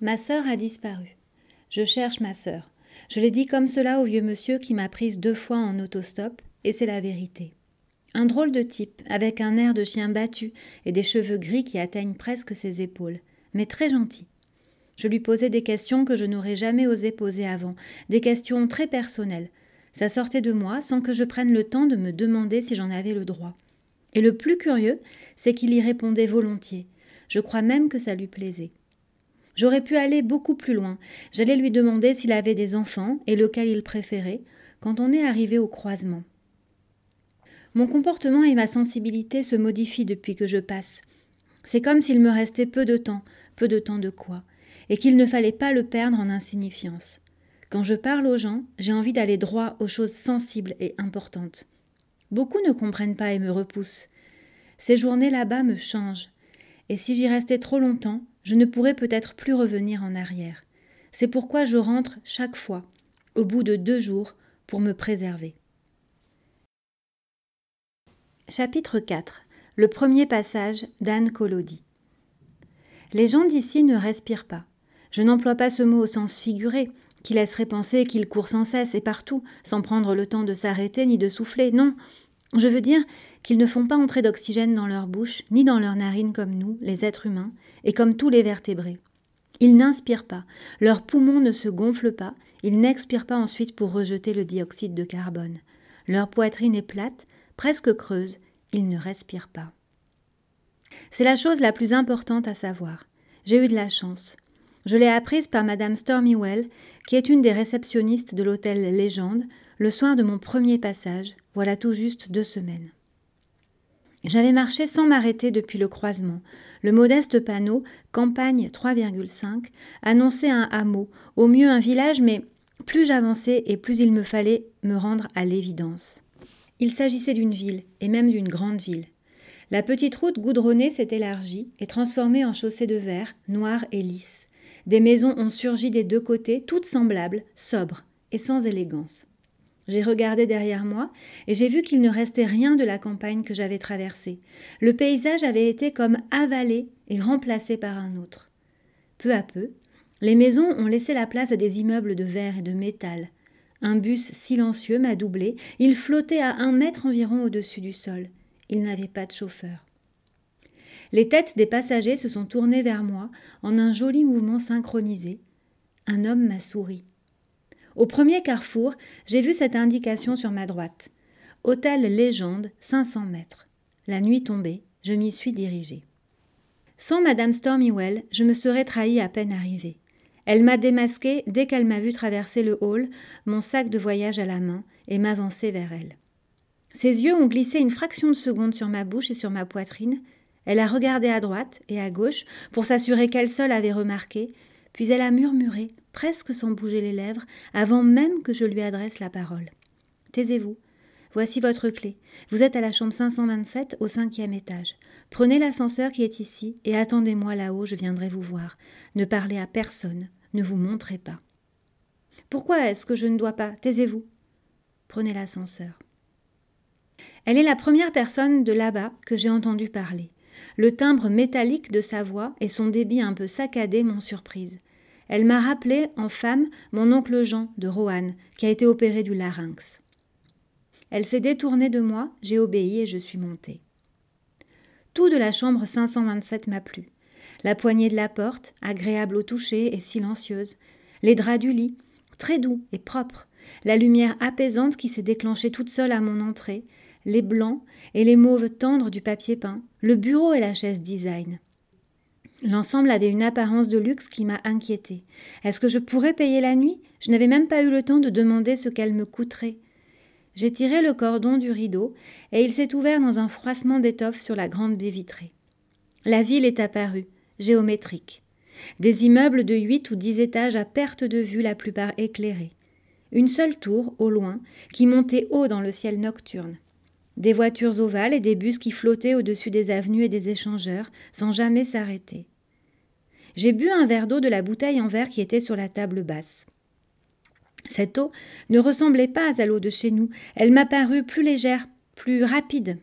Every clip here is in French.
Ma sœur a disparu. Je cherche ma sœur. Je l'ai dit comme cela au vieux monsieur qui m'a prise deux fois en autostop, et c'est la vérité. Un drôle de type, avec un air de chien battu et des cheveux gris qui atteignent presque ses épaules, mais très gentil. Je lui posais des questions que je n'aurais jamais osé poser avant, des questions très personnelles. Ça sortait de moi sans que je prenne le temps de me demander si j'en avais le droit. Et le plus curieux, c'est qu'il y répondait volontiers. Je crois même que ça lui plaisait. J'aurais pu aller beaucoup plus loin. J'allais lui demander s'il avait des enfants et lequel il préférait, quand on est arrivé au croisement. Mon comportement et ma sensibilité se modifient depuis que je passe. C'est comme s'il me restait peu de temps, peu de temps de quoi, et qu'il ne fallait pas le perdre en insignifiance. Quand je parle aux gens, j'ai envie d'aller droit aux choses sensibles et importantes. Beaucoup ne comprennent pas et me repoussent. Ces journées là-bas me changent, et si j'y restais trop longtemps, je ne pourrais peut-être plus revenir en arrière. C'est pourquoi je rentre chaque fois, au bout de deux jours, pour me préserver. Chapitre 4 Le premier passage d'Anne Collodi. Les gens d'ici ne respirent pas. Je n'emploie pas ce mot au sens figuré, qui laisserait penser qu'ils courent sans cesse et partout, sans prendre le temps de s'arrêter ni de souffler. Non, je veux dire qu'ils ne font pas entrer d'oxygène dans leur bouche, ni dans leurs narines comme nous, les êtres humains, et comme tous les vertébrés. Ils n'inspirent pas, leurs poumons ne se gonflent pas, ils n'expirent pas ensuite pour rejeter le dioxyde de carbone. Leur poitrine est plate, presque creuse, ils ne respirent pas. C'est la chose la plus importante à savoir. J'ai eu de la chance. Je l'ai apprise par Madame Stormywell, qui est une des réceptionnistes de l'hôtel Légende, le soir de mon premier passage, voilà tout juste deux semaines. J'avais marché sans m'arrêter depuis le croisement. Le modeste panneau Campagne 3,5 annonçait un hameau, au mieux un village, mais plus j'avançais et plus il me fallait me rendre à l'évidence. Il s'agissait d'une ville, et même d'une grande ville. La petite route goudronnée s'est élargie et transformée en chaussée de verre, noire et lisse. Des maisons ont surgi des deux côtés, toutes semblables, sobres et sans élégance. J'ai regardé derrière moi et j'ai vu qu'il ne restait rien de la campagne que j'avais traversée. Le paysage avait été comme avalé et remplacé par un autre. Peu à peu, les maisons ont laissé la place à des immeubles de verre et de métal, un bus silencieux m'a doublé. Il flottait à un mètre environ au-dessus du sol. Il n'avait pas de chauffeur. Les têtes des passagers se sont tournées vers moi en un joli mouvement synchronisé. Un homme m'a souri. Au premier carrefour, j'ai vu cette indication sur ma droite. Hôtel Légende, 500 mètres. La nuit tombée, je m'y suis dirigée. Sans Madame Stormywell, je me serais trahi à peine arrivée. Elle m'a démasqué dès qu'elle m'a vu traverser le hall, mon sac de voyage à la main, et m'avancer vers elle. Ses yeux ont glissé une fraction de seconde sur ma bouche et sur ma poitrine. Elle a regardé à droite et à gauche pour s'assurer qu'elle seule avait remarqué, puis elle a murmuré, presque sans bouger les lèvres, avant même que je lui adresse la parole. Taisez-vous. Voici votre clé. Vous êtes à la chambre 527 au cinquième étage. Prenez l'ascenseur qui est ici et attendez-moi là-haut, je viendrai vous voir. Ne parlez à personne. Ne vous montrez pas. Pourquoi est-ce que je ne dois pas? Taisez-vous. Prenez l'ascenseur. Elle est la première personne de là-bas que j'ai entendu parler. Le timbre métallique de sa voix et son débit un peu saccadé m'ont surprise. Elle m'a rappelé, en femme, mon oncle Jean de Roanne, qui a été opéré du larynx. Elle s'est détournée de moi, j'ai obéi et je suis montée. Tout de la chambre 527 m'a plu. La poignée de la porte, agréable au toucher et silencieuse. Les draps du lit, très doux et propres. La lumière apaisante qui s'est déclenchée toute seule à mon entrée. Les blancs et les mauves tendres du papier peint. Le bureau et la chaise design. L'ensemble avait une apparence de luxe qui m'a inquiétée. Est-ce que je pourrais payer la nuit? Je n'avais même pas eu le temps de demander ce qu'elle me coûterait. J'ai tiré le cordon du rideau et il s'est ouvert dans un froissement d'étoffe sur la grande baie vitrée. La ville est apparue géométrique. Des immeubles de huit ou dix étages à perte de vue, la plupart éclairés. Une seule tour, au loin, qui montait haut dans le ciel nocturne. Des voitures ovales et des bus qui flottaient au-dessus des avenues et des échangeurs, sans jamais s'arrêter. J'ai bu un verre d'eau de la bouteille en verre qui était sur la table basse. Cette eau ne ressemblait pas à l'eau de chez nous, elle m'a paru plus légère, plus rapide.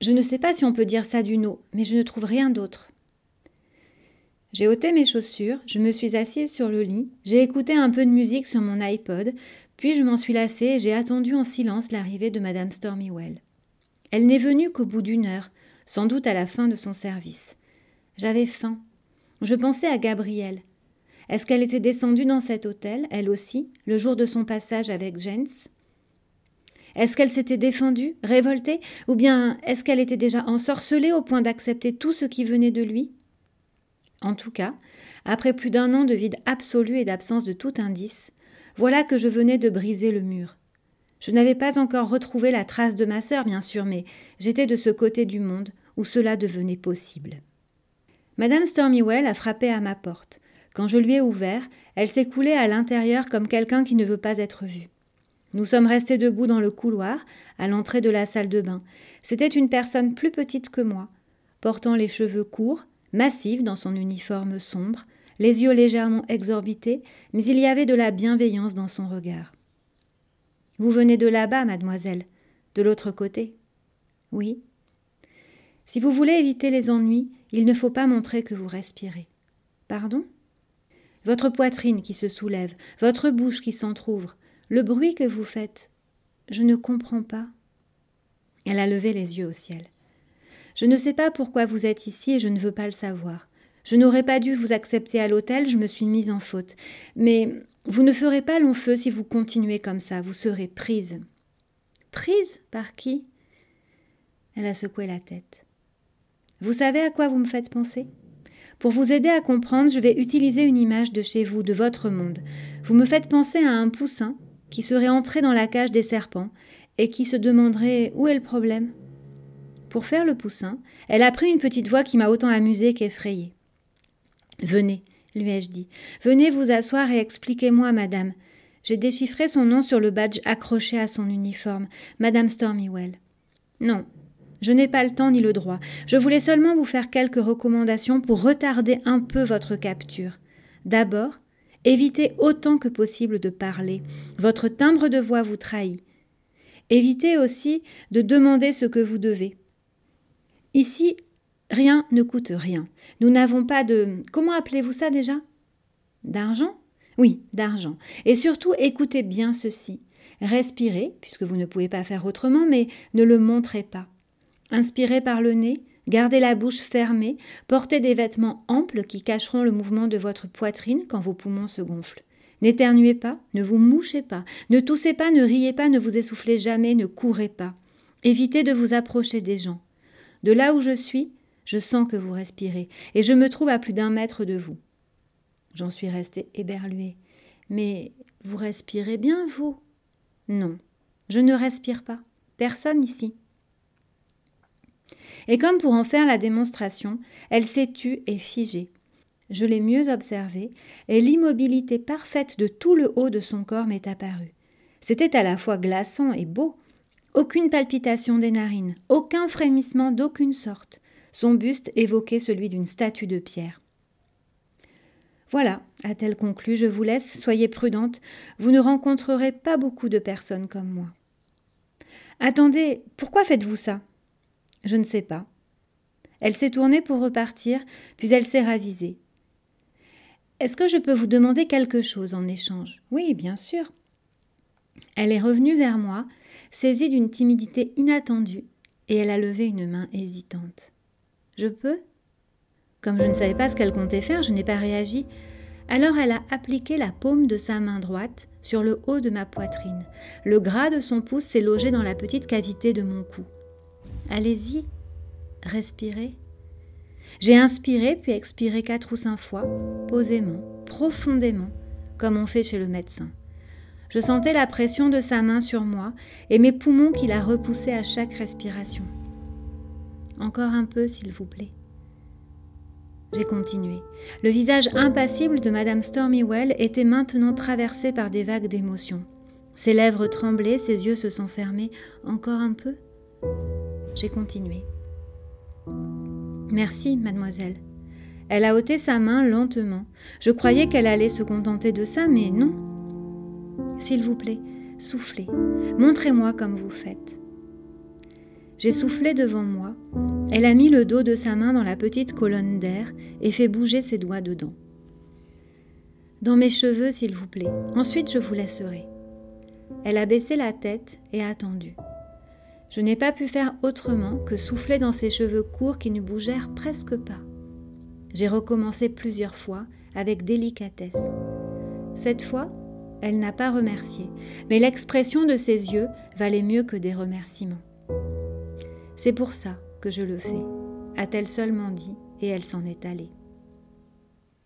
Je ne sais pas si on peut dire ça d'une eau, mais je ne trouve rien d'autre. J'ai ôté mes chaussures, je me suis assise sur le lit, j'ai écouté un peu de musique sur mon iPod, puis je m'en suis lassée et j'ai attendu en silence l'arrivée de Madame Stormywell. Elle n'est venue qu'au bout d'une heure, sans doute à la fin de son service. J'avais faim. Je pensais à Gabrielle. Est-ce qu'elle était descendue dans cet hôtel, elle aussi, le jour de son passage avec Jens? Est-ce qu'elle s'était défendue, révoltée, ou bien est-ce qu'elle était déjà ensorcelée au point d'accepter tout ce qui venait de lui? En tout cas, après plus d'un an de vide absolu et d'absence de tout indice, voilà que je venais de briser le mur. Je n'avais pas encore retrouvé la trace de ma sœur, bien sûr, mais j'étais de ce côté du monde où cela devenait possible. Madame Stormywell a frappé à ma porte. Quand je lui ai ouvert, elle s'est coulée à l'intérieur comme quelqu'un qui ne veut pas être vu. Nous sommes restés debout dans le couloir, à l'entrée de la salle de bain. C'était une personne plus petite que moi, portant les cheveux courts, massive dans son uniforme sombre, les yeux légèrement exorbités, mais il y avait de la bienveillance dans son regard. Vous venez de là-bas, mademoiselle, de l'autre côté. Oui. Si vous voulez éviter les ennuis, il ne faut pas montrer que vous respirez. Pardon? Votre poitrine qui se soulève, votre bouche qui s'entr'ouvre, le bruit que vous faites. Je ne comprends pas. Elle a levé les yeux au ciel. Je ne sais pas pourquoi vous êtes ici et je ne veux pas le savoir. Je n'aurais pas dû vous accepter à l'hôtel, je me suis mise en faute. Mais vous ne ferez pas long feu si vous continuez comme ça, vous serez prise. Prise Par qui? Elle a secoué la tête. Vous savez à quoi vous me faites penser? Pour vous aider à comprendre, je vais utiliser une image de chez vous, de votre monde. Vous me faites penser à un poussin qui serait entré dans la cage des serpents et qui se demanderait où est le problème. Pour faire le poussin, elle a pris une petite voix qui m'a autant amusée qu'effrayée. Venez, lui ai-je dit. Venez vous asseoir et expliquez-moi, madame. J'ai déchiffré son nom sur le badge accroché à son uniforme. Madame Stormywell. Non, je n'ai pas le temps ni le droit. Je voulais seulement vous faire quelques recommandations pour retarder un peu votre capture. D'abord, évitez autant que possible de parler. Votre timbre de voix vous trahit. Évitez aussi de demander ce que vous devez. Ici, Rien ne coûte rien. Nous n'avons pas de... Comment appelez-vous ça déjà? D'argent? Oui, d'argent. Et surtout, écoutez bien ceci. Respirez, puisque vous ne pouvez pas faire autrement, mais ne le montrez pas. Inspirez par le nez, gardez la bouche fermée, portez des vêtements amples qui cacheront le mouvement de votre poitrine quand vos poumons se gonflent. N'éternuez pas, ne vous mouchez pas, ne toussez pas, ne riez pas, ne vous essoufflez jamais, ne courez pas. Évitez de vous approcher des gens. De là où je suis, je sens que vous respirez, et je me trouve à plus d'un mètre de vous. J'en suis restée éberluée. Mais vous respirez bien, vous? Non, je ne respire pas. Personne ici. Et comme pour en faire la démonstration, elle s'est tue et figée. Je l'ai mieux observée, et l'immobilité parfaite de tout le haut de son corps m'est apparue. C'était à la fois glaçant et beau. Aucune palpitation des narines, aucun frémissement d'aucune sorte. Son buste évoquait celui d'une statue de pierre. Voilà, a-t-elle conclu, je vous laisse, soyez prudente, vous ne rencontrerez pas beaucoup de personnes comme moi. Attendez, pourquoi faites-vous ça? Je ne sais pas. Elle s'est tournée pour repartir, puis elle s'est ravisée. Est-ce que je peux vous demander quelque chose en échange? Oui, bien sûr. Elle est revenue vers moi, saisie d'une timidité inattendue, et elle a levé une main hésitante. Je peux? Comme je ne savais pas ce qu'elle comptait faire, je n'ai pas réagi. Alors elle a appliqué la paume de sa main droite sur le haut de ma poitrine. Le gras de son pouce s'est logé dans la petite cavité de mon cou. Allez-y, respirez. J'ai inspiré puis expiré quatre ou cinq fois, posément, profondément, comme on fait chez le médecin. Je sentais la pression de sa main sur moi et mes poumons qui la repoussaient à chaque respiration. Encore un peu, s'il vous plaît. J'ai continué. Le visage impassible de Madame Stormywell était maintenant traversé par des vagues d'émotion. Ses lèvres tremblaient, ses yeux se sont fermés. Encore un peu? J'ai continué. Merci, mademoiselle. Elle a ôté sa main lentement. Je croyais qu'elle allait se contenter de ça, mais non. S'il vous plaît, soufflez. Montrez-moi comme vous faites. J'ai soufflé devant moi. Elle a mis le dos de sa main dans la petite colonne d'air et fait bouger ses doigts dedans. Dans mes cheveux, s'il vous plaît. Ensuite, je vous laisserai. Elle a baissé la tête et attendu. Je n'ai pas pu faire autrement que souffler dans ses cheveux courts qui ne bougèrent presque pas. J'ai recommencé plusieurs fois avec délicatesse. Cette fois, elle n'a pas remercié, mais l'expression de ses yeux valait mieux que des remerciements. C'est pour ça que je le fais, a-t-elle seulement dit, et elle s'en est allée.